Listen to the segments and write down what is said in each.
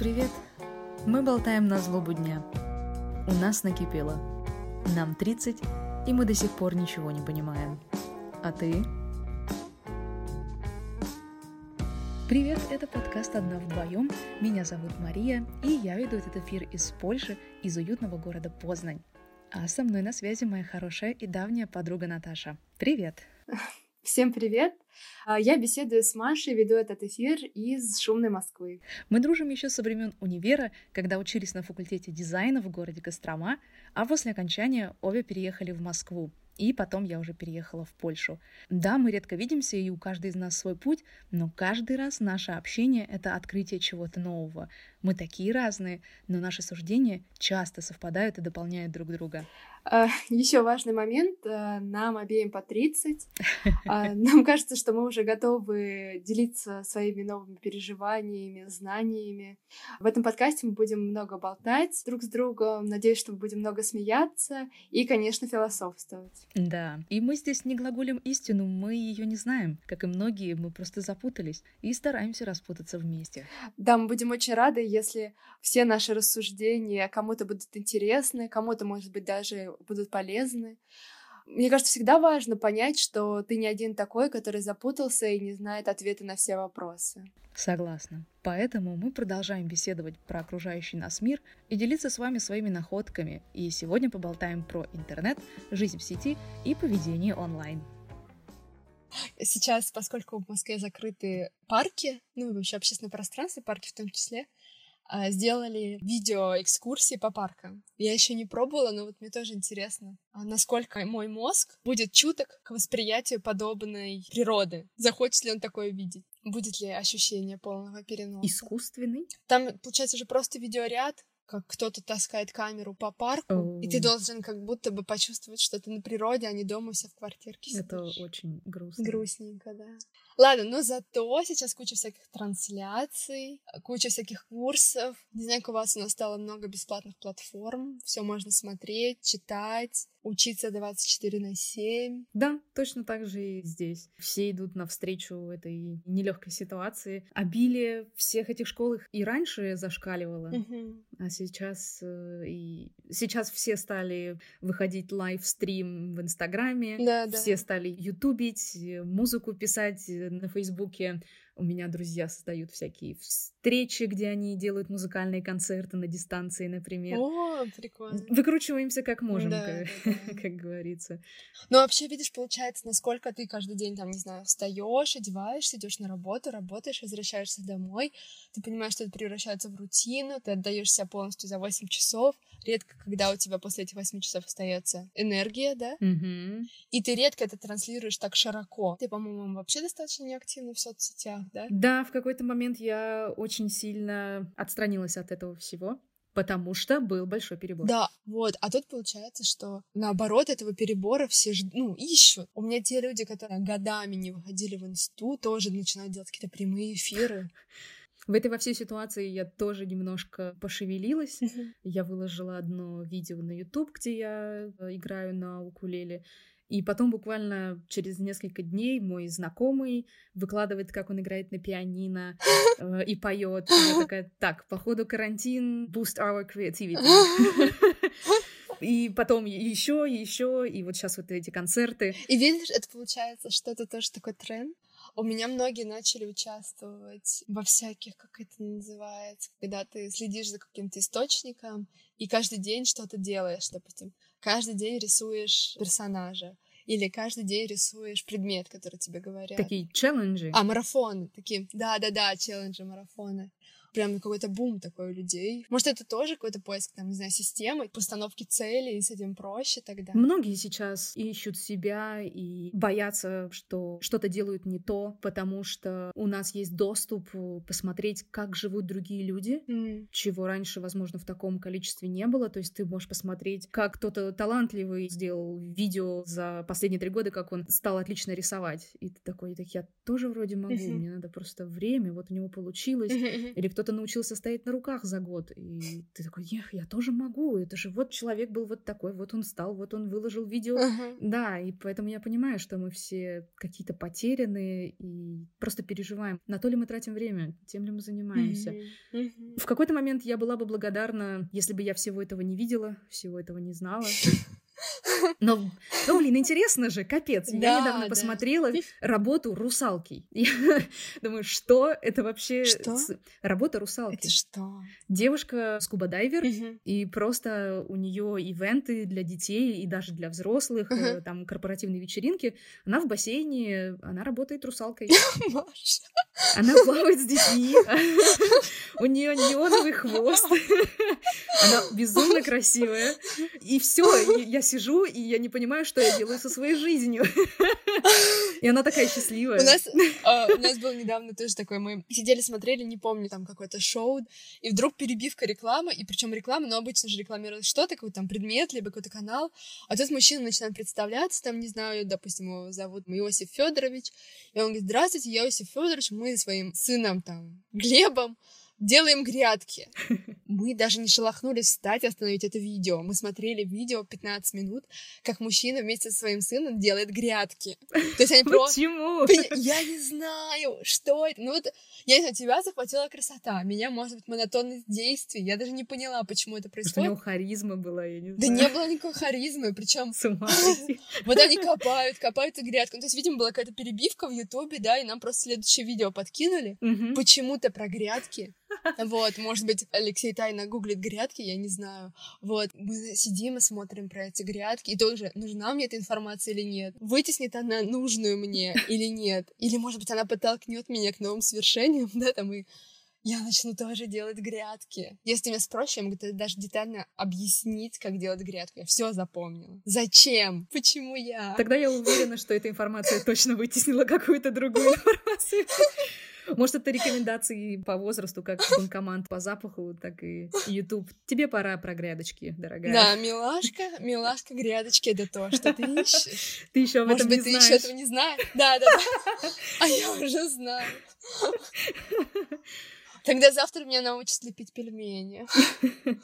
Привет! Мы болтаем на злобу дня. У нас накипело. Нам 30, и мы до сих пор ничего не понимаем. А ты? Привет, это подкаст «Одна вдвоем». Меня зовут Мария, и я веду этот эфир из Польши, из уютного города Познань. А со мной на связи моя хорошая и давняя подруга Наташа. Привет! Всем привет! А, я беседую с Машей, веду этот эфир из шумной Москвы. Мы дружим еще со времен универа, когда учились на факультете дизайна в городе Кострома, а после окончания обе переехали в Москву. И потом я уже переехала в Польшу. Да, мы редко видимся, и у каждой из нас свой путь, но каждый раз наше общение — это открытие чего-то нового. Мы такие разные, но наши суждения часто совпадают и дополняют друг друга. А, Еще важный момент. А, нам обеим по 30. А, нам кажется, что мы уже готовы делиться своими новыми переживаниями, знаниями. В этом подкасте мы будем много болтать друг с другом. Надеюсь, что мы будем много смеяться и, конечно, философствовать. Да, и мы здесь не глаголем истину, мы ее не знаем. Как и многие, мы просто запутались и стараемся распутаться вместе. Да, мы будем очень рады, если все наши рассуждения кому-то будут интересны, кому-то, может быть, даже будут полезны. Мне кажется, всегда важно понять, что ты не один такой, который запутался и не знает ответы на все вопросы. Согласна. Поэтому мы продолжаем беседовать про окружающий нас мир и делиться с вами своими находками. И сегодня поболтаем про интернет, жизнь в сети и поведение онлайн. Сейчас, поскольку в Москве закрыты парки, ну и вообще общественное пространство, парки в том числе, сделали видео экскурсии по паркам. Я еще не пробовала, но вот мне тоже интересно, а насколько мой мозг будет чуток к восприятию подобной природы. Захочет ли он такое видеть? Будет ли ощущение полного переноса? Искусственный? Там, получается, же просто видеоряд, как кто-то таскает камеру по парку, oh. и ты должен как будто бы почувствовать, что ты на природе, а не дома у себя в квартирке сидишь. Это очень грустно. Грустненько, да. Ладно, но зато сейчас куча всяких трансляций, куча всяких курсов. Не знаю, как у вас, у нас стало много бесплатных платформ. Все можно смотреть, читать, учиться 24 на 7. Да, точно так же и здесь. Все идут навстречу этой нелегкой ситуации. Обилие всех этих школ их и раньше зашкаливало, а сейчас э, и сейчас все стали выходить лайвстрим в Инстаграме, Да, да. все стали ютубить, э, музыку писать э, на Фейсбуке. У меня друзья создают всякие встречи, где они делают музыкальные концерты на дистанции, например. О, прикольно. Выкручиваемся как можем, Да, как, да, да. как говорится. Ну, вообще, видишь, получается, насколько ты каждый день, там, не знаю, встаешь, одеваешься, идешь на работу, работаешь, возвращаешься домой, ты понимаешь, что это превращается в рутину, ты отдаешь себя полностью за 8 часов, редко, когда у тебя после этих 8 часов остается энергия, да, Мгм. и ты редко это транслируешь так широко. Ты, по-моему, вообще достаточно неактивна в соцсетях, да? Да, в какой-то момент я очень сильно отстранилась от этого всего, потому что был большой перебор. Да, вот. А тут получается, что наоборот этого перебора все ж, ну, ищут. У меня те люди, которые годами не выходили в инсту, тоже начинают делать какие-то прямые эфиры. В этой во всей ситуации я тоже немножко пошевелилась. Я выложила одно видео на YouTube, где я э, играю на укулеле. И потом буквально через несколько дней мой знакомый выкладывает, как он играет на пианино э, и поет. И я такая, так, походу карантин, boost our creativity. И потом еще, еще, и вот сейчас вот эти концерты. И видишь, это получается, что это тоже такой тренд. У меня многие начали участвовать во всяких, как это называется, когда ты следишь за каким-то источником и каждый день что-то делаешь, допустим. Каждый день рисуешь персонажа или каждый день рисуешь предмет, который тебе говорят. Такие челленджи. А, марафоны такие. Да-да-да, челленджи, марафоны. Прям какой-то бум такой у людей. Может, это тоже какой-то поиск, там, не знаю, системы, постановки целей, и с этим проще тогда. Многие сейчас ищут себя и боятся, что что-то делают не то, потому что у нас есть доступ э, посмотреть, как живут другие люди, М. чего раньше, возможно, в таком количестве не было. То есть ты можешь посмотреть, как кто-то талантливый сделал видео за последние три года, как он стал отлично рисовать. И ты такой, так я тоже вроде могу, Мгм. мне надо просто время, вот у него получилось. Или кто-то научился стоять на руках за год. И ты такой, эх, я тоже могу. Это же вот человек был вот такой, вот он стал, вот он выложил видео. Uh-huh. Да, и поэтому я понимаю, что мы все какие-то потерянные и просто переживаем. На то ли мы тратим время, тем ли мы занимаемся. Uh-huh. Uh-huh. В какой-то момент я была бы благодарна, если бы я всего этого не видела, всего этого не знала. Но, ну, блин, интересно же, капец. Я недавно да. посмотрела работу русалки. Я думаю, что это вообще... Что? Работа русалки. Это что? Девушка скуба-дайвер, и просто у нее ивенты для детей и даже для взрослых, угу. там корпоративные вечеринки. Она в бассейне, она работает русалкой. Она плавает с детьми. У нее неоновый хвост. Она безумно красивая. И все, я сижу, и я не понимаю, что я делаю со своей жизнью. И она такая счастливая. У нас, uh, у нас был недавно тоже такой, мы сидели, смотрели, не помню, там какое-то шоу, и вдруг перебивка рекламы, и причем реклама, но обычно же рекламируют что-то, какой-то там предмет, либо какой-то канал, а тут мужчина начинает представляться, там, не знаю, допустим, его зовут Иосиф Федорович, и он говорит, здравствуйте, я Иосиф Федорович, мы своим сыном, там, Глебом, делаем грядки. Мы даже не шелохнулись встать и остановить это видео. Мы смотрели видео 15 минут, как мужчина вместе со своим сыном делает грядки. То есть они просто... Почему? Я не знаю, что это. Ну вот, я не знаю, тебя захватила красота. Меня, может быть, монотонность действий. Я даже не поняла, почему это происходит. У него харизма была, я не знаю. Да не было никакой харизмы, причем вот они копают, копают и грядку. Ну, то есть, видимо, была какая-то перебивка в Ютубе, да, и нам просто следующее видео подкинули. Почему-то про грядки. Вот, может быть, Алексей тайно гуглит грядки, я не знаю. Вот, мы сидим и смотрим про эти грядки, и тоже, нужна мне эта информация или нет? Вытеснит она нужную мне или нет? Или, может быть, она подтолкнет меня к новым свершениям, да, там, и я начну тоже делать грядки. Если меня спросишь, я могу даже детально объяснить, как делать грядку. Я все запомнила. Зачем? Почему я? Тогда я уверена, что эта информация точно вытеснила какую-то другую информацию. Может, это рекомендации по возрасту, как банкомат по запаху, так и YouTube. Тебе пора про грядочки, дорогая. Да, милашка, милашка, грядочки — это то, что ты ищешь. Ты еще об Может этом быть, не ты знаешь. еще этого не знаешь? Да, да, да. А я уже знаю. Тогда завтра меня научат лепить пельмени.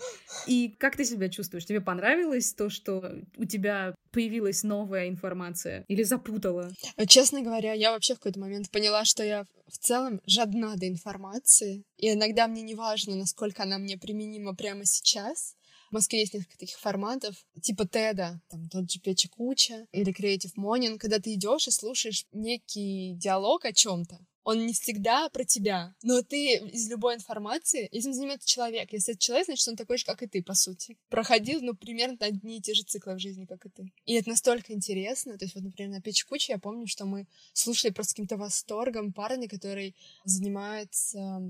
И как ты себя чувствуешь? Тебе понравилось то, что у тебя появилась новая информация? Или запутала? Честно говоря, я вообще в какой-то момент поняла, что я в целом жадна до информации. И иногда мне не важно, насколько она мне применима прямо сейчас. В Москве есть несколько таких форматов, типа Теда, там тот же Печа Куча или Creative Morning, когда ты идешь и слушаешь некий диалог о чем-то он не всегда про тебя. Но ты из любой информации, этим занимается человек. Если это человек, значит, он такой же, как и ты, по сути. Проходил, ну, примерно одни и те же циклы в жизни, как и ты. И это настолько интересно. То есть, вот, например, на Печь Кучи я помню, что мы слушали просто каким-то восторгом парня, который занимается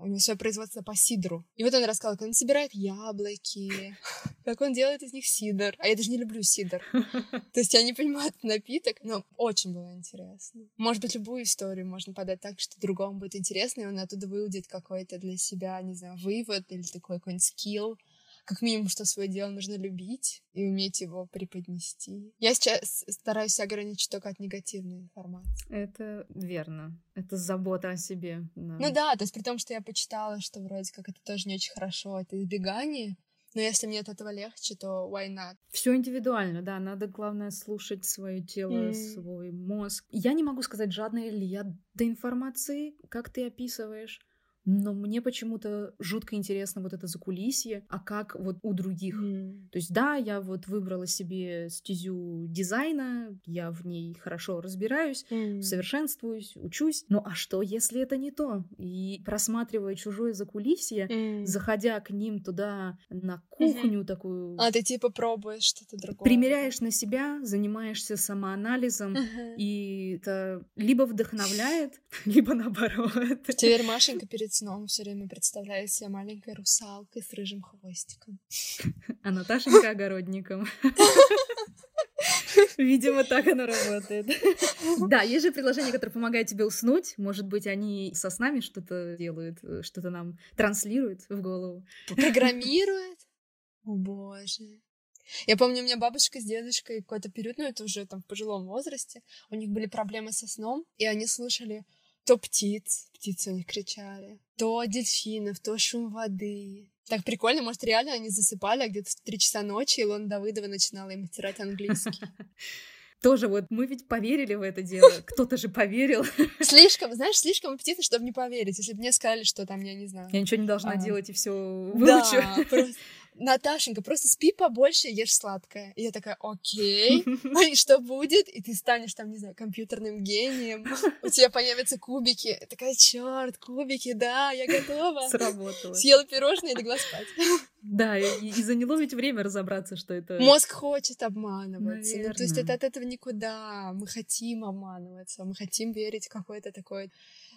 у него свое производство по сидру. И вот он рассказал, как он собирает яблоки, как он делает из них сидр. А я даже не люблю сидр. То есть я не понимаю этот напиток, но очень было интересно. Может быть, любую историю можно подать так, что другому будет интересно, и он оттуда выудит какой-то для себя, не знаю, вывод или такой какой-нибудь скилл как минимум, что свое дело нужно любить и уметь его преподнести. Я сейчас стараюсь ограничить только от негативной информации. Это верно. Это забота о себе. Да. Ну да, то есть при том, что я почитала, что вроде как это тоже не очень хорошо, это избегание, но если мне от этого легче, то why not? Все индивидуально, да. Надо, главное, слушать свое тело, mm. свой мозг. Я не могу сказать, жадная ли я до информации, как ты описываешь. Но мне почему-то жутко интересно вот это закулисье, а как вот у других. Mm. То есть да, я вот выбрала себе стезю дизайна, я в ней хорошо разбираюсь, mm. совершенствуюсь, учусь. Ну а что, если это не то? И просматривая чужое закулисье, mm. заходя к ним туда на кухню mm-hmm. такую... А ты типа пробуешь что-то другое. Примеряешь на себя, занимаешься самоанализом, mm-hmm. и это либо вдохновляет, либо наоборот. Теперь Машенька перед сном все время представляю себя маленькой русалкой с рыжим хвостиком. А Наташенька огородником. Видимо, так оно работает. Да, есть же приложения, которые помогают тебе уснуть. Может быть, они со снами что-то делают, что-то нам транслируют в голову. Программируют? О боже. Я помню, у меня бабушка с дедушкой какой-то период, ну это уже там в пожилом возрасте, у них были проблемы со сном, и они слушали то птиц, птицы у них кричали, то дельфинов, то шум воды. Так прикольно, может, реально они засыпали, а где-то в три часа ночи Илона Давыдова начинала им стирать английский. Тоже вот мы ведь поверили в это дело. Кто-то же поверил. Слишком, знаешь, слишком аппетитно, чтобы не поверить. Если бы мне сказали, что там, я не знаю. Я ничего не должна а... делать и все выучу. Наташенька, просто спи побольше, ешь сладкое. И я такая, окей, и что будет? И ты станешь там, не знаю, компьютерным гением, у тебя появятся кубики. Я такая, черт, кубики, да, я готова. Сработало. Съела пирожное и легла спать. Да, и, и заняло ведь время разобраться, что это... Мозг хочет обманываться. Ну, то есть это от этого никуда. Мы хотим обманываться, мы хотим верить в какой-то такой...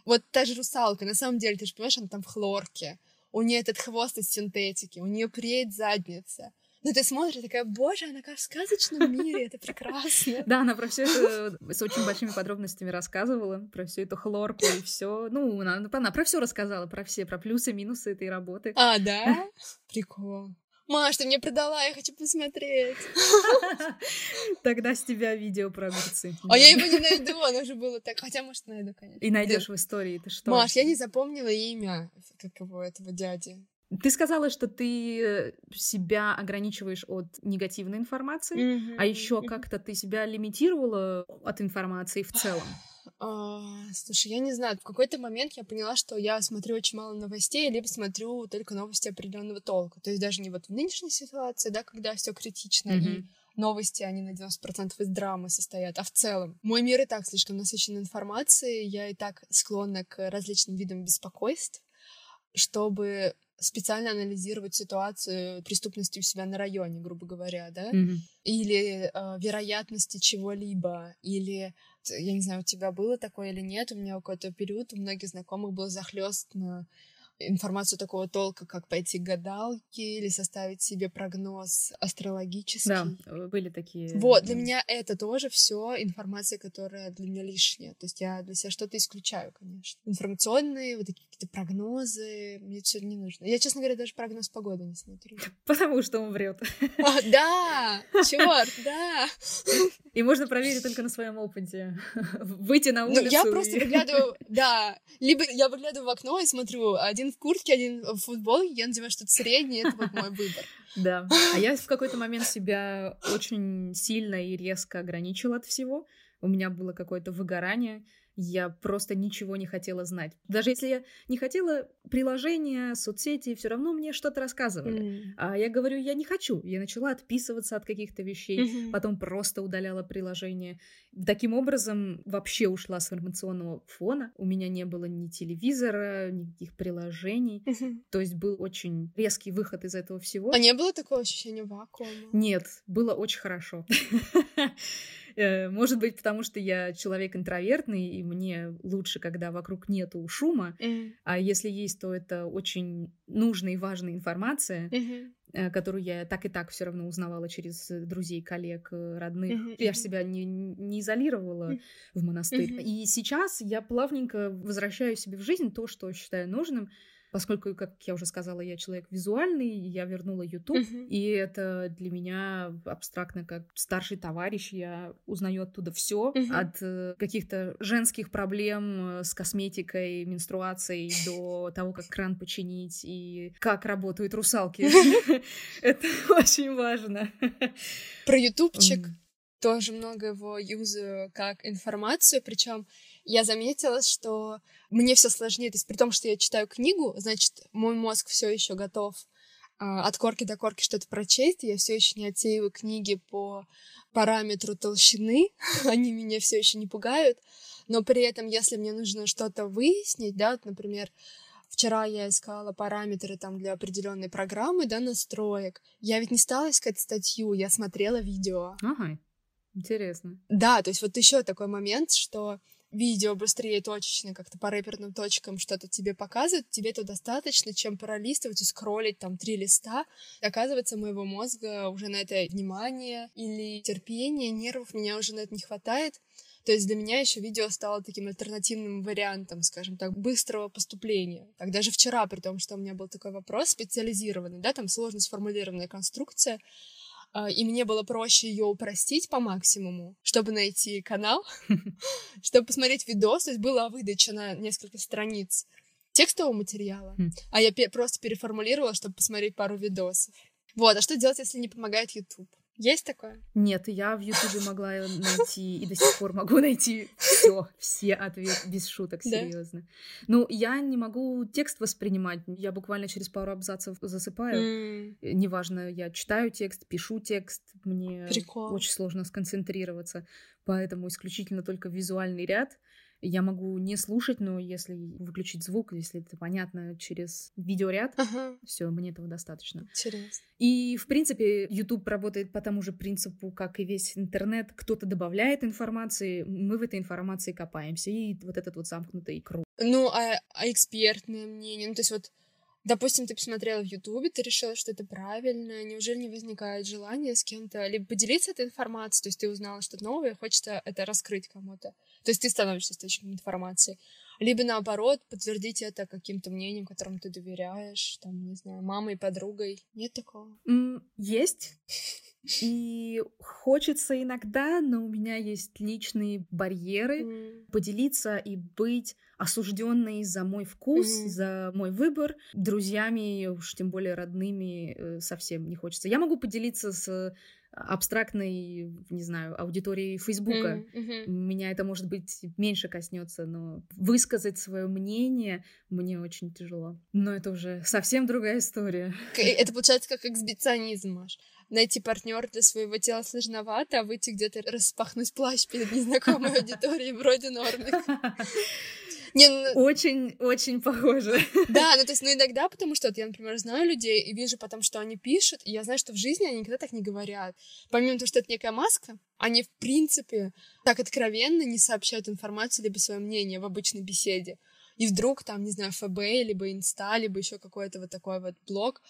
Вот та же русалка, на самом деле, ты же понимаешь, она там в хлорке у нее этот хвост из синтетики, у нее преет задница. Ну, ты смотришь, такая, боже, она как в сказочном мире, это прекрасно. Да, она про все это с очень большими подробностями рассказывала, про всю эту хлорку и все. Ну, она, она про все рассказала, про все, про плюсы, минусы этой работы. А, да? Прикол. Маш, ты мне продала, я хочу посмотреть. Тогда с тебя видео про огурцы. А я его не найду, оно же было так. Хотя, может, найду, конечно. И найдешь в истории, ты что? Маш, я не запомнила имя как его, этого дяди. Ты сказала, что ты себя ограничиваешь от негативной информации, mm-hmm, а еще как-то ты себя лимитировала от информации в целом. А, слушай, я не знаю, в какой-то момент я поняла, что я смотрю очень мало новостей, либо смотрю только новости определенного толка. То есть даже не вот в нынешней ситуации, да, когда все критично mm-hmm. и новости, они на 90% из драмы состоят, а в целом. Мой мир и так слишком насыщен информацией, я и так склонна к различным видам беспокойств, чтобы специально анализировать ситуацию преступности у себя на районе, грубо говоря, да, mm-hmm. или э, вероятности чего-либо, или я не знаю, у тебя было такое или нет, у меня какой-то период у многих знакомых был захлестно информацию такого толка, как пойти к гадалке или составить себе прогноз астрологический. Да, э, были такие. Вот, для меня это тоже все информация, которая для меня лишняя. То есть я для себя что-то исключаю, конечно. Информационные, вот такие какие-то прогнозы, мне все не нужно. Я, честно говоря, даже прогноз погоды не смотрю. Потому что он врет. А, да, черт, да. И можно проверить только на своем опыте. Выйти на улицу. Ну, я просто выглядываю, да, либо я выглядываю в окно и смотрю один в куртке, один в футболке, я надеваю что-то среднее, это вот мой выбор. Да. А я в какой-то момент себя очень сильно и резко ограничила от всего. У меня было какое-то выгорание я просто ничего не хотела знать. Даже если я не хотела приложения, соцсети, все равно мне что-то рассказывали. Mm. А я говорю, я не хочу. Я начала отписываться от каких-то вещей, mm-hmm. потом просто удаляла приложение. Таким образом, вообще ушла с информационного фона. У меня не было ни телевизора, никаких приложений. Mm-hmm. То есть был очень резкий выход из этого всего. А не было такого ощущения вакуума? Нет, было очень хорошо. Э, может быть, потому что я человек интровертный, и мне лучше, когда вокруг нету шума, mm-hmm. а если есть, то это очень нужная и важная информация, mm-hmm. которую я так и так все равно узнавала через друзей, коллег, э, родных. Mm-hmm. Я же себя не, не изолировала в монастырь. И сейчас я плавненько возвращаю себе в жизнь то, что считаю нужным. Поскольку, как я уже сказала, я человек визуальный, я вернула YouTube, uh-huh. и это для меня абстрактно как старший товарищ, я узнаю оттуда все uh-huh. от э, каких-то женских проблем э, с косметикой, менструацией до того, как кран починить и как работают русалки. Это очень важно. Про ютубчик тоже много его юзаю как информацию, причем я заметила, что мне все сложнее. То есть при том, что я читаю книгу, значит, мой мозг все еще готов а, от корки до корки что-то прочесть. Я все еще не отсеиваю книги по параметру толщины. Они меня все еще не пугают. Но при этом, если мне нужно что-то выяснить, да, вот, например, вчера я искала параметры там для определенной программы, да, настроек. Я ведь не стала искать статью, я смотрела видео. Ага, интересно. Да, то есть вот еще такой момент, что видео быстрее точечно как-то по рэперным точкам что-то тебе показывает, тебе это достаточно, чем пролистывать и скроллить там три листа. Оказывается, моего мозга уже на это внимание или терпение, нервов меня уже на это не хватает. То есть для меня еще видео стало таким альтернативным вариантом, скажем так, быстрого поступления. Так даже вчера, при том, что у меня был такой вопрос специализированный, да, там сложно сформулированная конструкция, и мне было проще ее упростить по максимуму, чтобы найти канал, чтобы посмотреть видос, то есть была выдача на несколько страниц текстового материала, хм. а я просто переформулировала, чтобы посмотреть пару видосов. Вот, а что делать, если не помогает YouTube? Есть такое? Нет, я в Ютубе могла найти и до сих пор могу найти все, все ответы без шуток, серьезно. Ну, я не могу текст воспринимать. Я буквально через пару абзацев засыпаю. Неважно, я читаю текст, пишу текст. Мне очень сложно сконцентрироваться. Поэтому исключительно только визуальный ряд. Я могу не слушать, но если выключить звук, если это понятно через видеоряд, ага. все, мне этого достаточно. Интересно. И, в принципе, YouTube работает по тому же принципу, как и весь интернет. Кто-то добавляет информации, мы в этой информации копаемся. И вот этот вот замкнутый круг. Ну, а, а экспертное мнение? Ну, то есть вот Допустим, ты посмотрела в Ютубе, ты решила, что это правильно. Неужели не возникает желания с кем-то либо поделиться этой информацией, то есть ты узнала что-то новое, хочется это раскрыть кому-то. То есть ты становишься источником информации. Либо наоборот, подтвердить это каким-то мнением, которому ты доверяешь, там, не знаю, мамой, подругой. Нет такого? Mm, есть. И хочется иногда, но у меня есть личные барьеры mm. поделиться и быть осужденной за мой вкус, mm-hmm. за мой выбор. Друзьями, уж тем более родными, э, совсем не хочется. Я могу поделиться с абстрактной, не знаю, аудиторией Фейсбука. Mm-hmm. Меня это, может быть, меньше коснется, но высказать свое мнение мне очень тяжело. Но это уже совсем другая история. Это получается как эксбиционизм, Маш найти партнера для своего тела сложновато, а выйти где-то распахнуть плащ перед незнакомой аудиторией вроде нормы. Не, ну... Очень, очень похоже. Да, ну то есть, ну иногда, потому что вот я, например, знаю людей и вижу потом, что они пишут, и я знаю, что в жизни они никогда так не говорят. Помимо того, что это некая маска, они, в принципе, так откровенно не сообщают информацию либо свое мнение в обычной беседе. И вдруг там, не знаю, ФБ, либо Инста, либо еще какой-то вот такой вот блог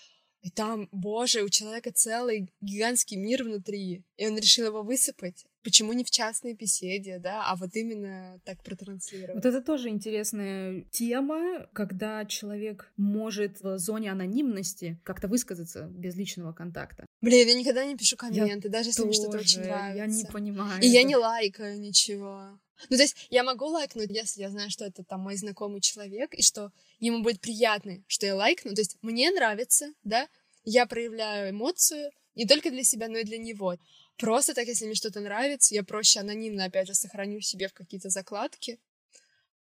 и там, боже, у человека целый гигантский мир внутри, и он решил его высыпать. Почему не в частной беседе, да, а вот именно так протранслировать? Вот это тоже интересная тема, когда человек может в зоне анонимности как-то высказаться без личного контакта. Блин, я никогда не пишу комменты, я даже если тоже, мне что-то очень нравится. Я не понимаю. И это. я не лайкаю ничего. Ну, то есть я могу лайкнуть, если я знаю, что это там мой знакомый человек, и что ему будет приятно, что я лайкну. То есть мне нравится, да, я проявляю эмоцию не только для себя, но и для него. Просто так, если мне что-то нравится, я проще анонимно, опять же, сохраню себе в какие-то закладки,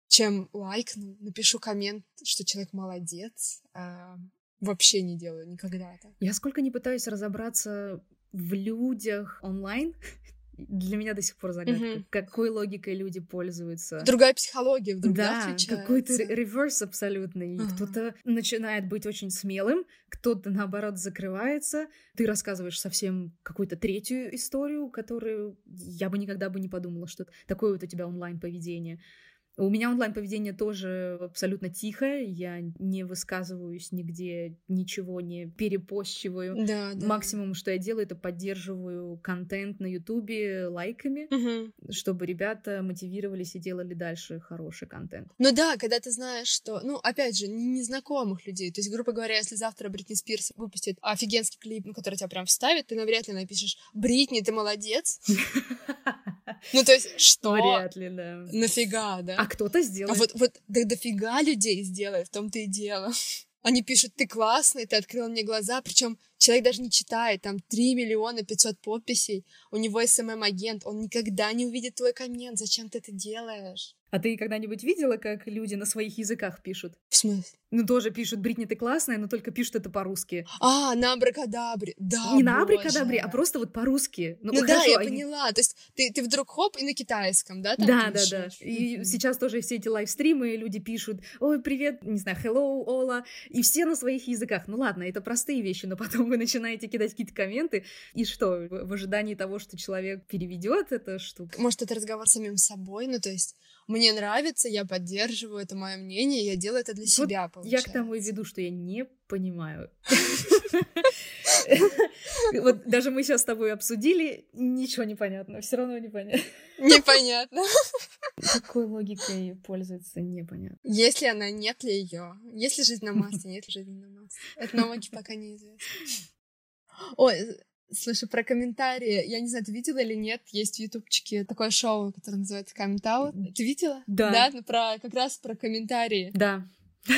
чем лайкну, напишу коммент, что человек молодец. А вообще не делаю никогда так. Я сколько не пытаюсь разобраться в людях онлайн, для меня до сих пор загадка, mm-hmm. какой логикой люди пользуются. Другая психология вдруг, да, да какой-то реверс абсолютный. Uh-huh. Кто-то начинает быть очень смелым, кто-то, наоборот, закрывается. Ты рассказываешь совсем какую-то третью историю, которую я бы никогда бы не подумала, что такое вот у тебя онлайн-поведение. У меня онлайн-поведение тоже абсолютно тихое, я не высказываюсь нигде, ничего не перепощиваю. Да, да. Максимум, что я делаю, это поддерживаю контент на Ютубе лайками, угу. чтобы ребята мотивировались и делали дальше хороший контент. Ну да, когда ты знаешь, что, ну, опять же, незнакомых людей, то есть, грубо говоря, если завтра Бритни Спирс выпустит офигенский клип, ну, который тебя прям вставит, ты навряд ли напишешь «Бритни, ты молодец», Ну, то есть, что? Вряд ли, да. Нафига, да? А кто-то сделает. А вот, вот да дофига людей сделает, в том-то и дело. Они пишут, ты классный, ты открыл мне глаза, причем человек даже не читает, там 3 миллиона 500 подписей, у него SMM-агент, он никогда не увидит твой коммент, зачем ты это делаешь? А ты когда-нибудь видела, как люди на своих языках пишут? В смысле? Ну, тоже пишут «Бритни, ты классная», но только пишут это по-русски. А, на абракадабре, да, Не на абракадабре, а просто вот по-русски. Ну, ну хорошо, да, я они... поняла. То есть ты, ты вдруг хоп и на китайском, да? да, да, да. И mm-hmm. сейчас тоже все эти лайвстримы, люди пишут «Ой, привет», не знаю, «Hello, Ола», и все на своих языках. Ну ладно, это простые вещи, но потом вы начинаете кидать какие-то комменты, и что, в ожидании того, что человек переведет эту штуку? Может, это разговор с самим собой, ну то есть мне нравится, я поддерживаю, это мое мнение, я делаю это для вот себя, получается. Я к тому и веду, что я не понимаю. Вот даже мы сейчас с тобой обсудили, ничего не понятно, все равно непонятно. Непонятно. Какой логикой пользуется, непонятно. Если она, нет ли ее? Если жизнь на массе, нет ли жизни на массе? Это науке пока неизвестно. Ой, Слушай, про комментарии. Я не знаю, ты видела или нет, есть в ютубчике такое шоу, которое называется Comment Out. Ты видела? Да. Да, ну, про, как раз про комментарии. Да.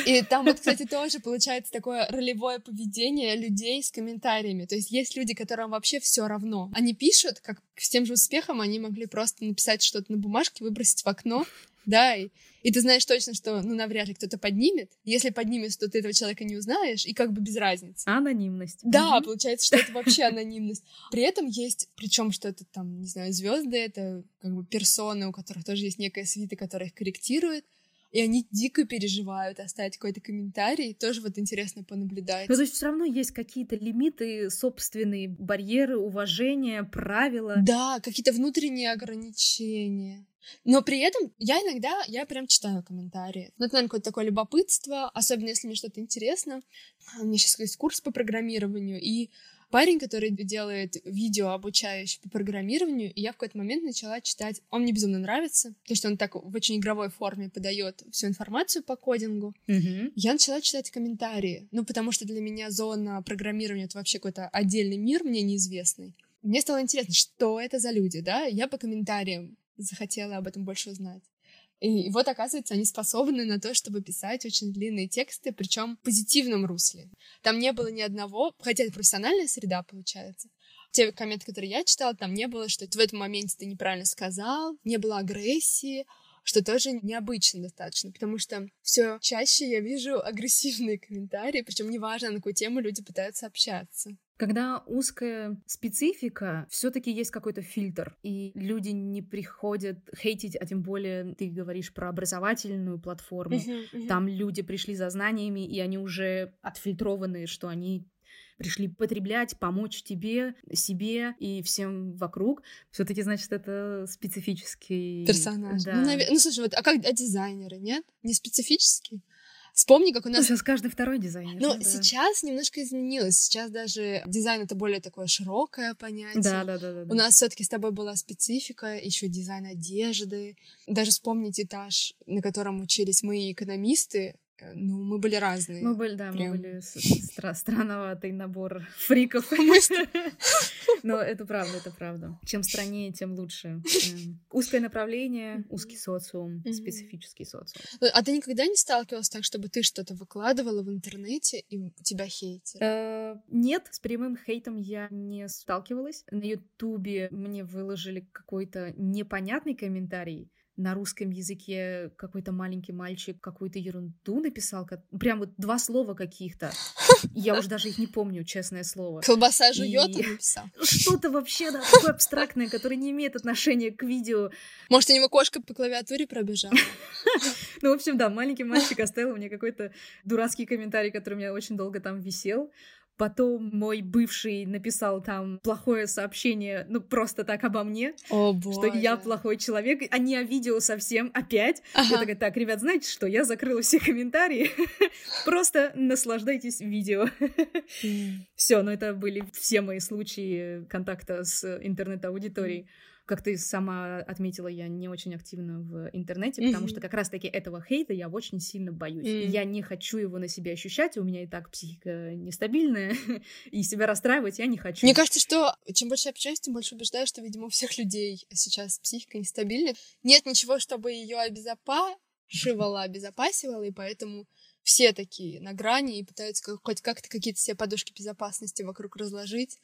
И там вот, кстати, тоже получается такое ролевое поведение людей с комментариями. То есть есть люди, которым вообще все равно. Они пишут, как с тем же успехом они могли просто написать что-то на бумажке, выбросить в окно, да, и, и ты знаешь точно, что, ну, навряд ли кто-то поднимет. Если поднимет, то ты этого человека не узнаешь, и как бы без разницы. Анонимность. Да, mm-hmm. получается, что это вообще анонимность. При этом есть, причем что это там, не знаю, звезды, это как бы персоны, у которых тоже есть некая свита, которая их корректирует и они дико переживают оставить какой-то комментарий. Тоже вот интересно понаблюдать. Ну, то есть все равно есть какие-то лимиты, собственные барьеры, уважения, правила. Да, какие-то внутренние ограничения. Но при этом я иногда, я прям читаю комментарии. Ну, это, наверное, какое-то такое любопытство, особенно если мне что-то интересно. У меня сейчас есть курс по программированию, и парень, который делает видео обучающее по программированию, и я в какой-то момент начала читать. Он мне безумно нравится, то что он так в очень игровой форме подает всю информацию по кодингу. Mm-hmm. Я начала читать комментарии, ну, потому что для меня зона программирования — это вообще какой-то отдельный мир, мне неизвестный. Мне стало интересно, что это за люди, да? Я по комментариям захотела об этом больше узнать. И вот, оказывается, они способны на то, чтобы писать очень длинные тексты, причем в позитивном русле. Там не было ни одного, хотя это профессиональная среда, получается. Те комменты, которые я читала, там не было, что в этом моменте ты неправильно сказал, не было агрессии, что тоже необычно достаточно, потому что все чаще я вижу агрессивные комментарии, причем неважно, на какую тему люди пытаются общаться. Когда узкая специфика, все-таки есть какой-то фильтр, и люди не приходят хейтить, а тем более ты говоришь про образовательную платформу. Uh-huh, uh-huh. Там люди пришли за знаниями, и они уже отфильтрованы, что они пришли потреблять, помочь тебе, себе и всем вокруг. Все-таки, значит, это специфический персонаж. Да. Ну, навер... ну, слушай, вот, а как а дизайнеры, нет? Не специфический? Вспомни, как у нас... Сейчас каждый второй дизайнер. Ну, да. сейчас немножко изменилось. Сейчас даже дизайн — это более такое широкое понятие. Да, да, да. да, да. У нас все таки с тобой была специфика, еще дизайн одежды. Даже вспомнить этаж, на котором учились мы, экономисты, ну, мы были разные. Мы были, да, Прям... мы были стра- странноватый набор фриков. Но это правда, это правда. Чем страннее, тем лучше. Эм, узкое направление, узкий социум, специфический социум. Ну, а ты никогда не сталкивалась так, чтобы ты что-то выкладывала в интернете и тебя хейтили? Э, нет, с прямым хейтом я не сталкивалась. На Ютубе мне выложили какой-то непонятный комментарий, на русском языке какой-то маленький мальчик какую-то ерунду написал, как... прям вот два слова каких-то. Я уже даже их не помню, честное слово. Колбаса жует и... написал. Что-то вообще, да, такое абстрактное, которое не имеет отношения к видео. Может, у него кошка по клавиатуре пробежала? Ну, в общем, да, маленький мальчик оставил мне какой-то дурацкий комментарий, который у меня очень долго там висел. Потом мой бывший написал там плохое сообщение, ну, просто так обо мне. О, боже. Что я плохой человек, а не о видео совсем опять. Ага. Я такая, так, ребят, знаете что, я закрыла все комментарии. Просто наслаждайтесь видео. Все, но это были все мои случаи контакта с интернет-аудиторией. Как ты сама отметила, я не очень активна в интернете, потому mm-hmm. что как раз-таки этого хейта я очень сильно боюсь. Mm-hmm. Я не хочу его на себе ощущать, у меня и так психика нестабильная, и себя расстраивать я не хочу. Мне кажется, что чем больше общаюсь, тем больше убеждаю, что, видимо, у всех людей сейчас психика нестабильная. Нет ничего, чтобы ее обезопашивала, обезопасивала, и поэтому все такие на грани и пытаются хоть как-то какие-то себе подушки безопасности вокруг разложить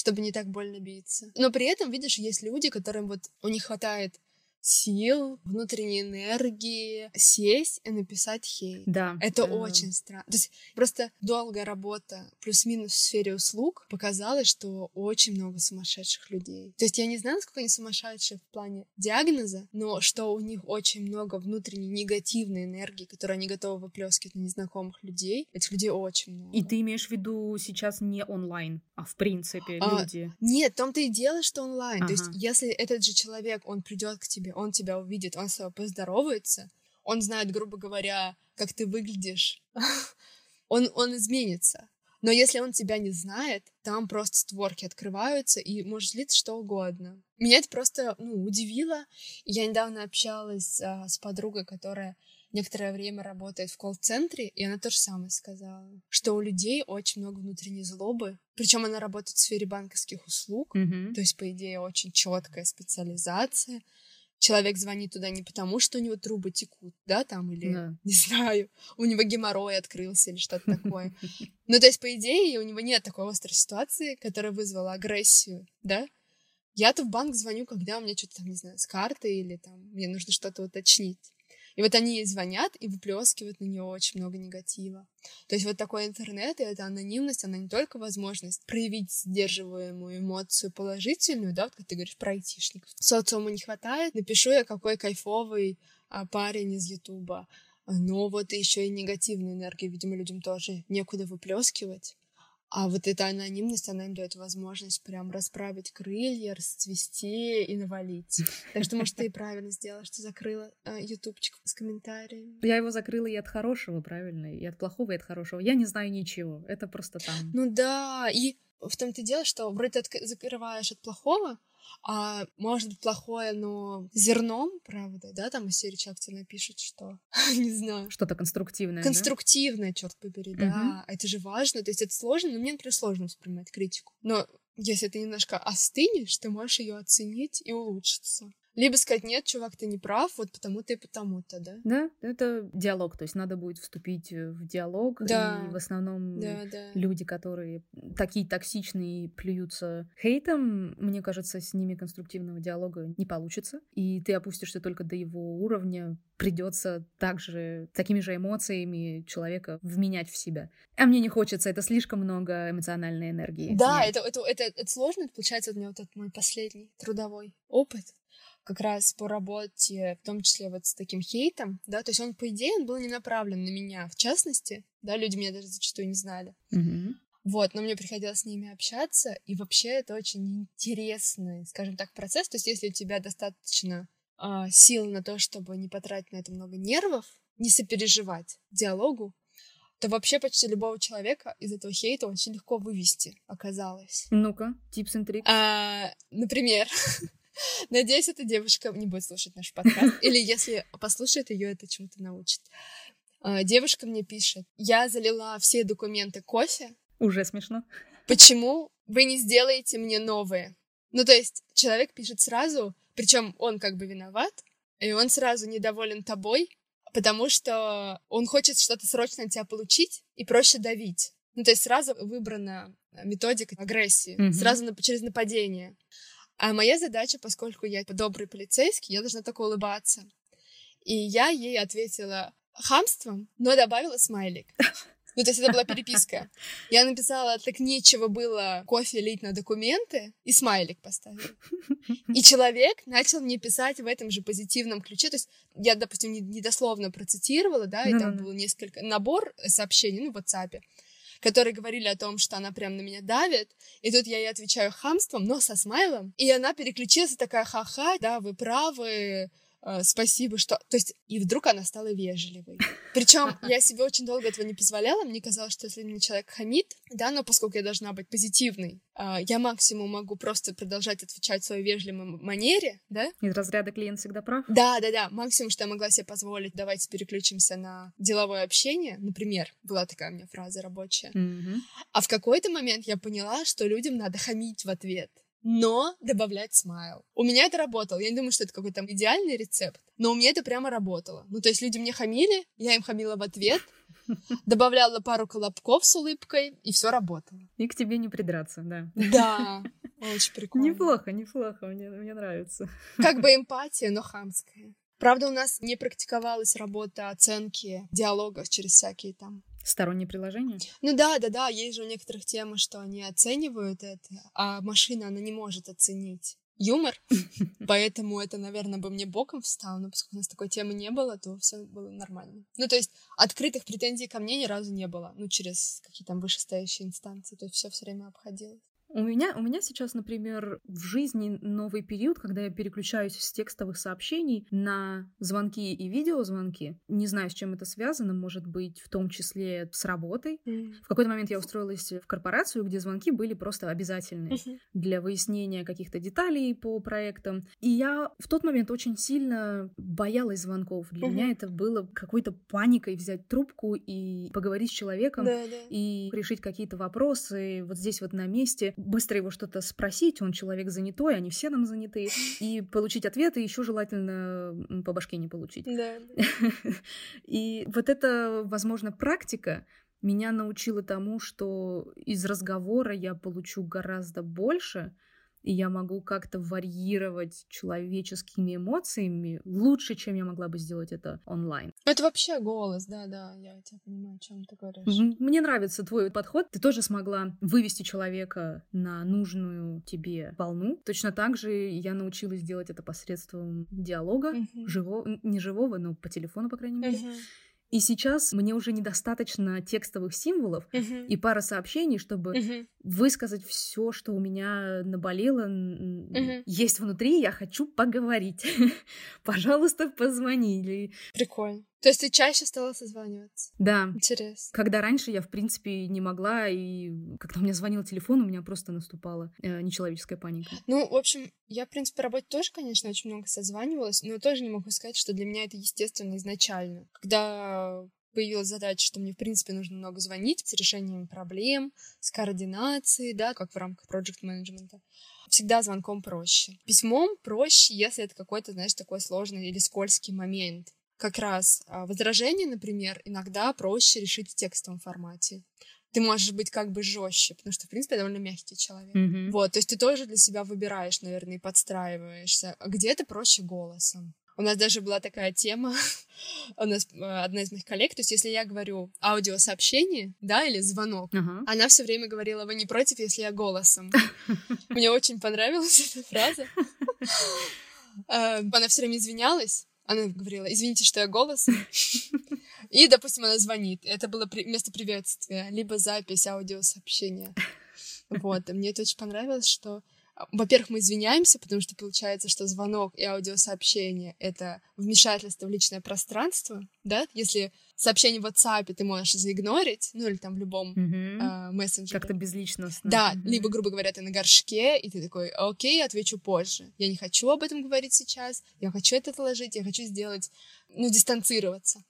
чтобы не так больно биться. Но при этом, видишь, есть люди, которым вот у них хватает сил, внутренней энергии сесть и написать хейт. Да. Это э... очень странно. То есть просто долгая работа плюс-минус в сфере услуг показала, что очень много сумасшедших людей. То есть я не знаю, насколько они сумасшедшие в плане диагноза, но что у них очень много внутренней негативной энергии, которую они готовы выплескивать на незнакомых людей. Этих людей очень много. И ты имеешь в виду сейчас не онлайн, а в принципе а, люди? Нет, в том-то и дело, что онлайн. Ага. То есть если этот же человек, он придет к тебе он тебя увидит, он с тобой поздоровается, он знает, грубо говоря, как ты выглядишь, он, он изменится. Но если он тебя не знает, там просто створки открываются, и может длиться что угодно. Меня это просто ну, удивило. Я недавно общалась а, с подругой, которая некоторое время работает в колл-центре, и она то же самое сказала, что у людей очень много внутренней злобы, причем она работает в сфере банковских услуг, Мгм. то есть, по идее, очень четкая специализация. Человек звонит туда не потому, что у него трубы текут, да, там, или, Да. не знаю, у него геморрой открылся или что-то такое. Ну, то есть, по идее, у него нет такой острой ситуации, которая вызвала агрессию, да? Я-то в банк звоню, когда у меня что-то там, не знаю, с карты или там мне нужно что-то уточнить. И вот они ей звонят и выплескивают на нее очень много негатива. То есть вот такой интернет и эта анонимность, она не только возможность проявить сдерживаемую эмоцию положительную, да, вот как ты говоришь про айтишников. Социуму не хватает, напишу я какой кайфовый а, парень из Ютуба. Но вот еще и негативную энергию, видимо, людям тоже некуда выплескивать. А вот эта анонимность, она им дает возможность прям расправить крылья, расцвести и навалить. Так что, может, ты и правильно сделала, что закрыла э, ютубчик с комментариями. Я его закрыла и от хорошего, правильно, и от плохого, и от хорошего. Я не знаю ничего. Это просто там. Ну да, и в том-то дело, что вроде ты закрываешь от плохого, а может быть плохое, но зерном, правда, да, там из серии человек тебе напишет, что, не знаю, Что-то конструктивное. да? конструктивное, черт побери, да, Мгм. это же важно, то есть это сложно, но мне, например, сложно воспринимать критику, но если ты немножко остынешь, ты можешь ее оценить и улучшиться. Либо сказать, нет, чувак, ты не прав, вот потому-то и потому-то, да? Да, это диалог. То есть надо будет вступить э, в диалог. Да. И в основном Да, да. люди, которые такие токсичные плюются хейтом, мне кажется, с ними конструктивного диалога не получится. И ты опустишься только до его уровня. Придется также такими же эмоциями человека вменять в себя. А мне не хочется, это слишком много эмоциональной энергии. Да, Нет. это, это, это, это сложно. Это, получается, у меня вот этот мой последний трудовой опыт как раз по работе, в том числе вот с таким хейтом, да, то есть он, по идее, он был не направлен на меня, в частности, да, люди меня даже зачастую не знали. Мгм. Вот, но мне приходилось с ними общаться, и вообще это очень интересный, скажем так, процесс. То есть если у тебя достаточно а, сил на то, чтобы не потратить на это много нервов, не сопереживать диалогу, то вообще почти любого человека из этого хейта очень легко вывести, оказалось. Ну-ка, and tricks. А, например, надеюсь, эта девушка не будет слушать наш подкаст, или если послушает ее, это чему-то научит. А, девушка мне пишет, я залила все документы кофе, Уже смешно. почему вы не сделаете мне новые? Ну, то есть человек пишет сразу, причем он как бы виноват, и он сразу недоволен тобой, потому что он хочет что-то срочно от тебя получить и проще давить. Ну, то есть сразу выбрана методика агрессии, Мгм. сразу на- через нападение. А моя задача, поскольку я добрый полицейский, я должна только улыбаться. И я ей ответила хамством, но добавила смайлик. Ну, то есть это была переписка. Я написала, так нечего было кофе лить на документы, и смайлик поставила. И человек начал мне писать в этом же позитивном ключе. То есть я, допустим, не- недословно процитировала, да, и там был несколько набор сообщений, ну, в WhatsApp, которые говорили о том, что она прям на меня давит. И тут я ей отвечаю хамством, но со смайлом. И она переключилась и такая, ха-ха, да, вы правы, спасибо, что... То есть, и вдруг она стала вежливой. Причем я себе очень долго этого не позволяла. Мне казалось, что если мне человек хамит, да, но поскольку я должна быть позитивной, а, я максимум могу просто продолжать отвечать в своей вежливой манере, да? Из разряда клиент всегда прав. Да, да, да. Максимум, что я могла себе позволить, давайте переключимся на деловое общение. Например, была такая у меня фраза рабочая. Мгм. А в какой-то момент я поняла, что людям надо хамить в ответ, но добавлять смайл. У меня это работало. Я не думаю, что это какой-то там идеальный рецепт, но у меня это прямо работало. Ну, то есть люди мне хамили, я им хамила в ответ, добавляла пару колобков с улыбкой, и все работало. И к тебе не придраться, да. Да, очень прикольно. Неплохо, неплохо, мне, мне нравится. Как бы эмпатия, но хамская. Правда, у нас не практиковалась работа оценки диалогов через всякие там Стороннее приложение? Ну да, да, да, есть же у некоторых темы, что они оценивают это, а машина, она не может оценить юмор, поэтому это, наверное, бы мне боком встало, но поскольку у нас такой темы не было, то все было нормально. Ну, то есть открытых претензий ко мне ни разу не было, ну, через какие-то там вышестоящие инстанции, то есть все все время обходилось. У меня, у меня сейчас, например, в жизни новый период, когда я переключаюсь с текстовых сообщений на звонки и видеозвонки. Не знаю, с чем это связано, может быть, в том числе с работой. Mm. В какой-то момент я устроилась в корпорацию, где звонки были просто обязательны mm-hmm. для выяснения каких-то деталей по проектам. И я в тот момент очень сильно боялась звонков. Для mm-hmm. меня это было какой-то паникой взять трубку и поговорить с человеком да, да. и решить какие-то вопросы вот здесь вот на месте быстро его что-то спросить, он человек занятой, они все нам заняты, и получить ответы еще желательно по башке не получить. Да. И вот это, возможно, практика меня научила тому, что из разговора я получу гораздо больше, и я могу как-то варьировать человеческими эмоциями лучше, чем я могла бы сделать это онлайн. Это вообще голос, да-да, я тебя понимаю, о чем ты говоришь. Мне нравится твой подход. Ты тоже смогла вывести человека на нужную тебе волну. Точно так же я научилась делать это посредством диалога, живого, не живого, но по телефону, по крайней мере. И сейчас мне уже недостаточно текстовых символов uh-huh. и пара сообщений, чтобы uh-huh. высказать все, что у меня наболело, uh-huh. есть внутри, я хочу поговорить. Пожалуйста, позвони. Прикольно. То есть ты чаще стала созваниваться? Да. Интересно. Когда раньше я, в принципе, не могла, и когда у меня звонил телефон, у меня просто наступала э, нечеловеческая паника. Ну, в общем, я, в принципе, работе тоже, конечно, очень много созванивалась, но тоже не могу сказать, что для меня это естественно изначально. Когда появилась задача, что мне, в принципе, нужно много звонить с решением проблем, с координацией, да, как в рамках проект-менеджмента. Всегда звонком проще. Письмом проще, если это какой-то, знаешь, такой сложный или скользкий момент как раз а, возражение, например, иногда проще решить в текстовом формате. Ты можешь быть как бы жестче, потому что, в принципе, довольно мягкий человек. Mm-hmm. Вот, то есть ты тоже для себя выбираешь, наверное, и подстраиваешься. А где-то проще голосом. У нас даже была такая тема, у нас э, одна из моих коллег, то есть если я говорю аудиосообщение, да, или звонок, uh-huh. она все время говорила, вы не против, если я голосом. Мне очень понравилась эта фраза. Э, она все время извинялась, она говорила, извините, что я голос. И, допустим, она звонит. Это было при... место приветствия, либо запись аудиосообщения. Вот, и мне это очень понравилось, что во-первых, мы извиняемся, потому что получается, что звонок и аудиосообщение — это вмешательство в личное пространство, да? Если сообщение в WhatsApp ты можешь заигнорить, ну или там в любом mm-hmm. э, мессенджере. Как-то безличностно. Да, mm-hmm. либо, грубо говоря, ты на горшке, и ты такой, окей, отвечу позже. Я не хочу об этом говорить сейчас, я хочу это отложить, я хочу сделать, ну, дистанцироваться.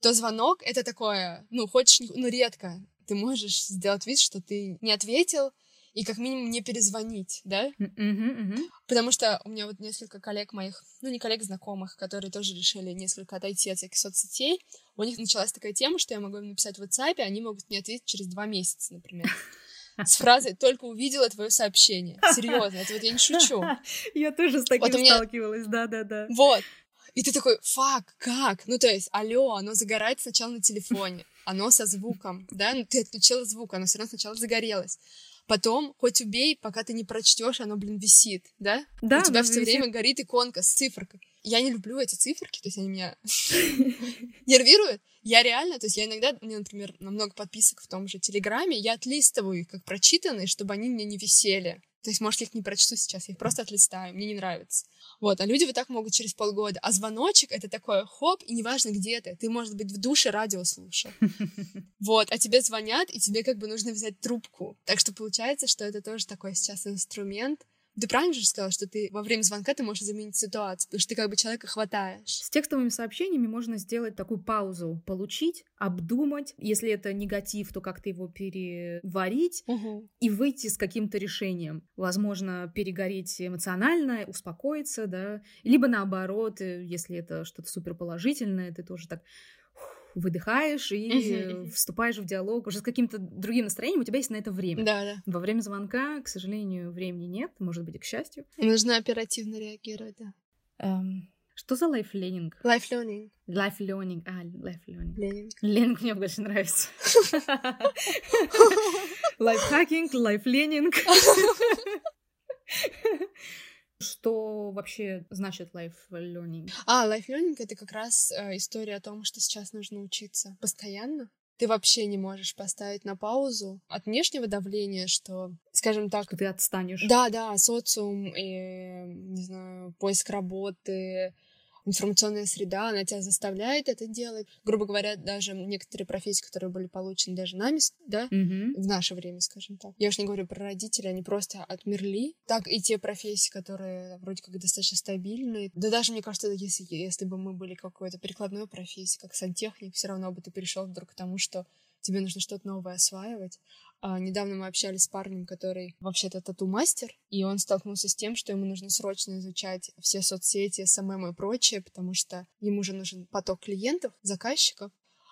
То звонок — это такое, ну, хочешь, ну, редко ты можешь сделать вид, что ты не ответил, и как минимум не перезвонить, да? Mm-hmm, mm-hmm. Потому что у меня вот несколько коллег моих, ну не коллег, знакомых, которые тоже решили несколько отойти от всяких соцсетей, у них началась такая тема, что я могу им написать в WhatsApp, и они могут мне ответить через два месяца, например. С фразой «только увидела твое сообщение». Серьезно, это вот я не шучу. Я тоже с таким вот сталкивалась, да-да-да. Вот. И ты такой, фак, как? Ну, то есть, алло, оно загорает сначала на телефоне, оно со звуком, да, ну, ты отключила звук, оно все равно сначала загорелось. Потом, хоть убей, пока ты не прочтешь, оно, блин, висит, да? Да. У тебя все время горит иконка с циферкой. Я не люблю эти циферки, то есть они меня нервируют. Я реально, то есть я иногда, меня, например, на много подписок в том же Телеграме, я отлистываю их как прочитанные, чтобы они мне не висели. То есть, может, я их не прочту сейчас, я их просто отлистаю, мне не нравится. Вот, а люди вот так могут через полгода. А звоночек — это такое хоп, и неважно, где ты. Ты, может быть, в душе радио слушал. Вот, а тебе звонят, и тебе как бы нужно взять трубку. Так что получается, что это тоже такой сейчас инструмент, ты правильно же сказала, что ты во время звонка ты можешь заменить ситуацию, потому что ты как бы человека хватаешь. С текстовыми сообщениями можно сделать такую паузу, получить, обдумать. Если это негатив, то как-то его переварить угу. и выйти с каким-то решением. Возможно, перегореть эмоционально, успокоиться, да, либо наоборот, э, если это что-то суперположительное, ты тоже так выдыхаешь и вступаешь в диалог уже с каким-то другим настроением, у тебя есть на это время. Да, да. Во время звонка, к сожалению, времени нет, может быть, и к счастью. Нужно оперативно реагировать, да. М, что за лайф-ленинг? Лайф-ленинг. Лайф-ленинг. А, лайф-ленинг. Ленинг. Ленинг мне больше нравится. Lifehacking, life learning. Что вообще значит life learning? А, life learning — это как раз э, история о том, что сейчас нужно учиться постоянно. ты вообще не можешь поставить на паузу от внешнего давления, что, скажем так... Что ты отстанешь. Да, да, социум, и, не знаю, поиск работы, информационная среда, она тебя заставляет это делать. Грубо говоря, даже некоторые профессии, которые были получены даже нами, да, Мгм. в наше время, скажем так. Я уж не говорю про родителей, они просто отмерли. Так и те профессии, которые вроде как достаточно стабильные. Да даже, мне кажется, если, если бы мы были какой-то прикладной профессией, как сантехник, все равно бы ты перешел вдруг к тому, что тебе нужно что-то новое осваивать. А, недавно мы общались с парнем, который вообще-то тату-мастер, и он столкнулся с тем, что ему нужно срочно изучать все соцсети, SMM и прочее, потому что ему же нужен поток клиентов, заказчиков,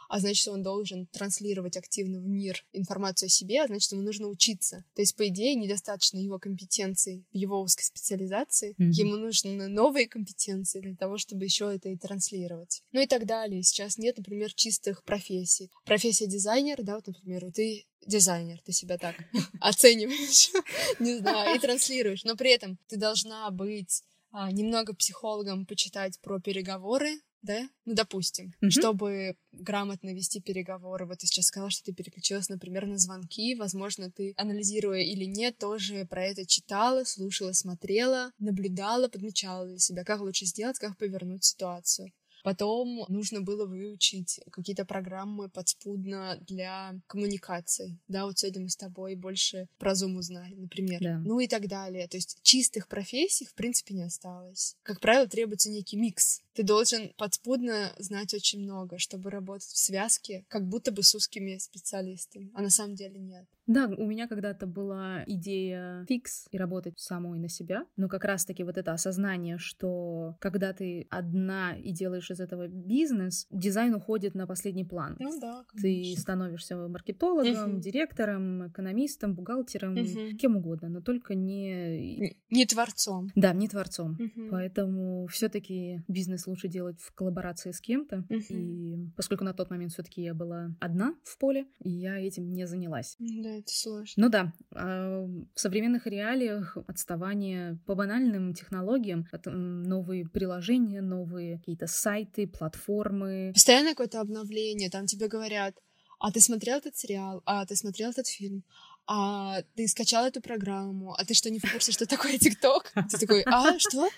а значит, он должен транслировать активно в мир информацию о себе, а значит, ему нужно учиться. То есть, по идее, недостаточно его компетенций в его узкой специализации, Мгм. ему нужны новые компетенции для того, чтобы еще это и транслировать. Ну и так далее. Сейчас нет, например, чистых профессий. Профессия дизайнер, да, вот, например, ты дизайнер, ты себя так оцениваешь, не знаю, и транслируешь, но при этом ты должна быть а, немного психологом, почитать про переговоры, да, ну, допустим, Мгм. чтобы грамотно вести переговоры. Вот ты сейчас сказала, что ты переключилась, например, на звонки. Возможно, ты, анализируя или нет, тоже про это читала, слушала, смотрела, наблюдала, подмечала для себя, как лучше сделать, как повернуть ситуацию. Потом нужно было выучить какие-то программы подспудно для коммуникаций. Да, вот сегодня мы с тобой больше про Zoom узнали, например. Да. Ну и так далее. То есть чистых профессий, в принципе, не осталось. Как правило, требуется некий микс. Ты должен подспудно знать очень много, чтобы работать в связке, как будто бы с узкими специалистами. А на самом деле нет. Да, у меня когда-то была идея фикс и работать самой на себя, но как раз-таки вот это осознание, что когда ты одна и делаешь из этого бизнес, дизайн уходит на последний план. Ну да, Ты становишься маркетологом, Мгм. директором, экономистом, бухгалтером, Мгм. кем угодно, но только не... Н- Не творцом. Да, не творцом. Мгм. Поэтому все-таки бизнес лучше делать в коллаборации с кем-то. Мгм. И поскольку на тот момент все-таки я была одна в поле, я этим не занялась. Да, это сложно. Ну да, а, в современных реалиях отставание по банальным технологиям, новые приложения, новые какие-то сайты, платформы. Постоянно какое-то обновление, там тебе говорят, а ты смотрел этот сериал, а ты смотрел этот фильм, а ты скачал эту программу, а ты что, не в курсе, что такое ТикТок? Ты такой, а, что?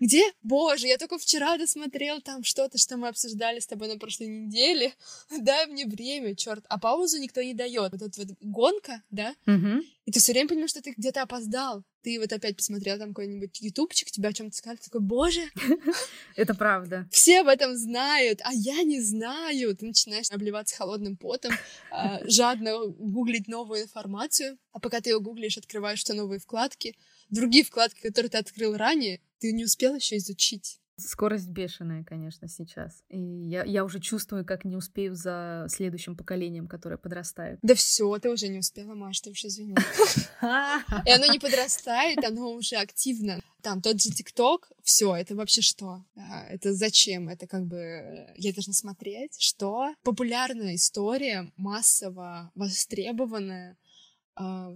Где? Боже, я только вчера досмотрел там что-то, что мы обсуждали с тобой на прошлой неделе. Дай мне время, черт. А паузу никто не дает. Вот эта вот гонка, да? Мгм. И ты все время понимаешь, что ты где-то опоздал. Ты вот опять посмотрел там какой-нибудь ютубчик, тебя о чем-то сказали, такой, боже, Это правда. все об этом знают, а я не знаю. Ты начинаешь обливаться холодным потом, а, жадно гуглить новую информацию, а пока ты ее гуглишь, открываешь что новые вкладки, другие вкладки, которые ты открыл ранее, ты не успел еще изучить. Скорость бешеная, конечно, сейчас. И я, я уже чувствую, как не успею за следующим поколением, которое подрастает. Да все, ты уже не успела, Маш, ты уж извини. И оно не подрастает, оно уже активно. Там тот же ТикТок, все, это вообще что? А, Это зачем? Это как бы э, я должна смотреть, что? Популярная история, массово востребованная.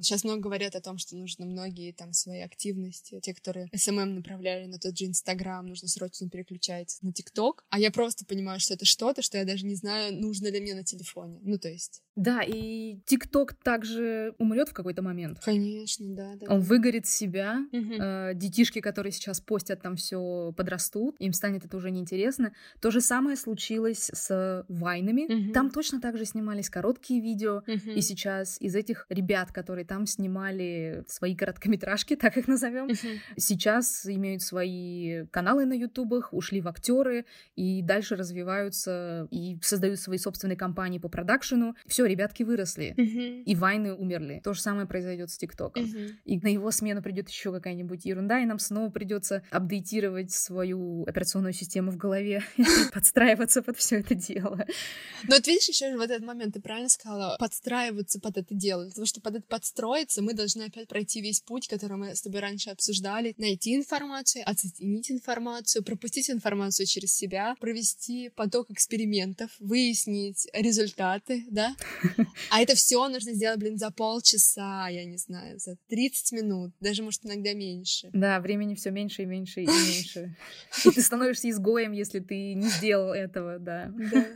Сейчас много говорят о том, что нужно многие там свои активности, те, которые SMM направляли на тот же Инстаграм, нужно срочно переключать на ТикТок. А я просто понимаю, что это что-то, что я даже не знаю, нужно ли мне на телефоне. Ну, то есть, Да, и ТикТок также умрет в какой-то момент. конечно, да, да. Он да. выгорит себя, э, детишки, которые сейчас постят там все подрастут, им станет это уже неинтересно. То же самое случилось с вайнами. Мгм. Там точно так же снимались короткие видео. Мгм. И сейчас из этих ребят, которые там снимали свои короткометражки, так их назовем, Мгм. сейчас имеют свои каналы на ютубах, ушли в актеры и дальше развиваются и создают свои собственные компании по продакшену. Все, ребятки выросли. Мгм. И вайны умерли. То же самое произойдет с ТикТоком. Мгм. И на его смену придет еще какая-нибудь ерунда, и нам снова придется апдейтировать свою операционную систему в голове подстраиваться под все это дело. Но вот видишь, еще в этот момент ты правильно сказала, подстраиваться под это дело. Того, чтобы под это подстроиться, мы должны опять пройти весь путь, который мы с тобой раньше обсуждали. Найти информацию, оценить информацию, пропустить информацию через себя, провести поток экспериментов, выяснить результаты, да? А это все нужно сделать, блин, за полчаса, я не знаю, за 30 минут, даже, может, иногда меньше. Да, времени все меньше и меньше и меньше. И ты становишься изгоем, если ты не сделал этого, да. Да.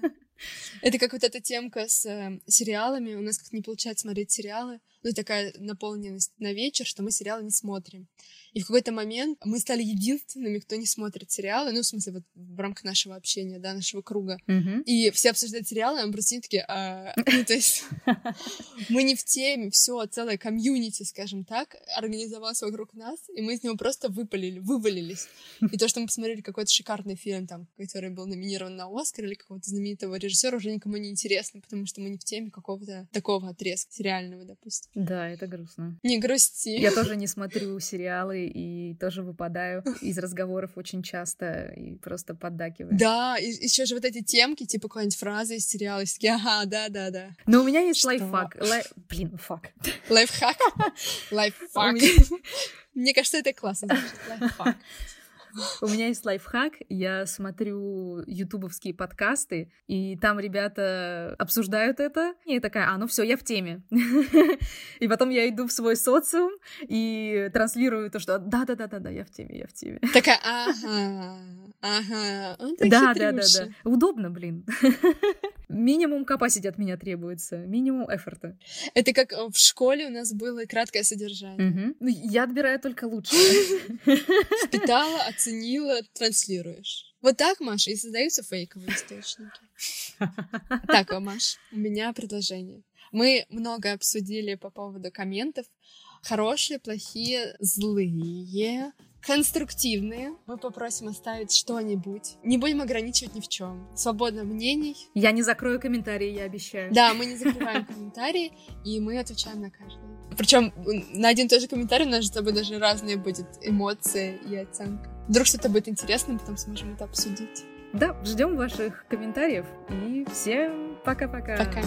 Это как вот эта темка с э, сериалами. У нас как-то не получается смотреть сериалы. Ну, такая наполненность на вечер, что мы сериалы не смотрим. И в какой-то момент мы стали единственными, кто не смотрит сериалы, ну, в смысле, вот в рамках нашего общения, да, нашего круга. Мгм. И все обсуждают сериалы, а мы просто такие, а, ну, то есть мы не в теме, все, целая комьюнити, скажем так, организовалась вокруг нас, и мы из него просто выпалили, вывалились. И то, что мы посмотрели какой-то шикарный фильм, там, который был номинирован на Оскар или какого-то знаменитого режиссера, уже никому не интересно, потому что мы не в теме какого-то такого отрезка сериального, допустим. Да, это грустно. Не грусти. Я тоже не смотрю сериалы и тоже выпадаю из разговоров очень часто и просто поддакиваю. Да, и еще же вот эти темки, типа какая-нибудь фраза из сериала, и такие, ага, да-да-да. Но у меня есть Что? лайфхак. Лай- Блин, фак. Лайфхак. Лайфхак. Мне кажется, это классно. Лайфхак. У меня есть лайфхак. Я смотрю ютубовские подкасты, и там ребята обсуждают это. И я такая, а, ну все, я в теме. И потом я иду в свой социум и транслирую то, что да-да-да-да, я в теме, я в теме. Такая, ага, ага. Он так Да, да, да, да. хитрюша. Удобно, блин. Минимум capacity от меня требуется, минимум эфорта. Это как э, в школе у нас было краткое содержание. Ну, Я отбираю только лучшее. Впитала, оценила, транслируешь. Вот так, Маша, и создаются фейковые источники. Так, а, Маш, у меня предложение. Мы много обсудили по поводу комментов. Хорошие, плохие, злые, конструктивные. Мы попросим оставить что-нибудь. Не будем ограничивать ни в чем. Свободно мнений. Я не закрою комментарии, я обещаю. Да, мы не закрываем комментарии, и мы отвечаем на каждый. Причем на один и тот же комментарий у нас с тобой даже разные будет эмоции и оценка. Вдруг что-то будет интересно, потом сможем это обсудить. Да, ждем ваших комментариев и всем пока-пока. Пока.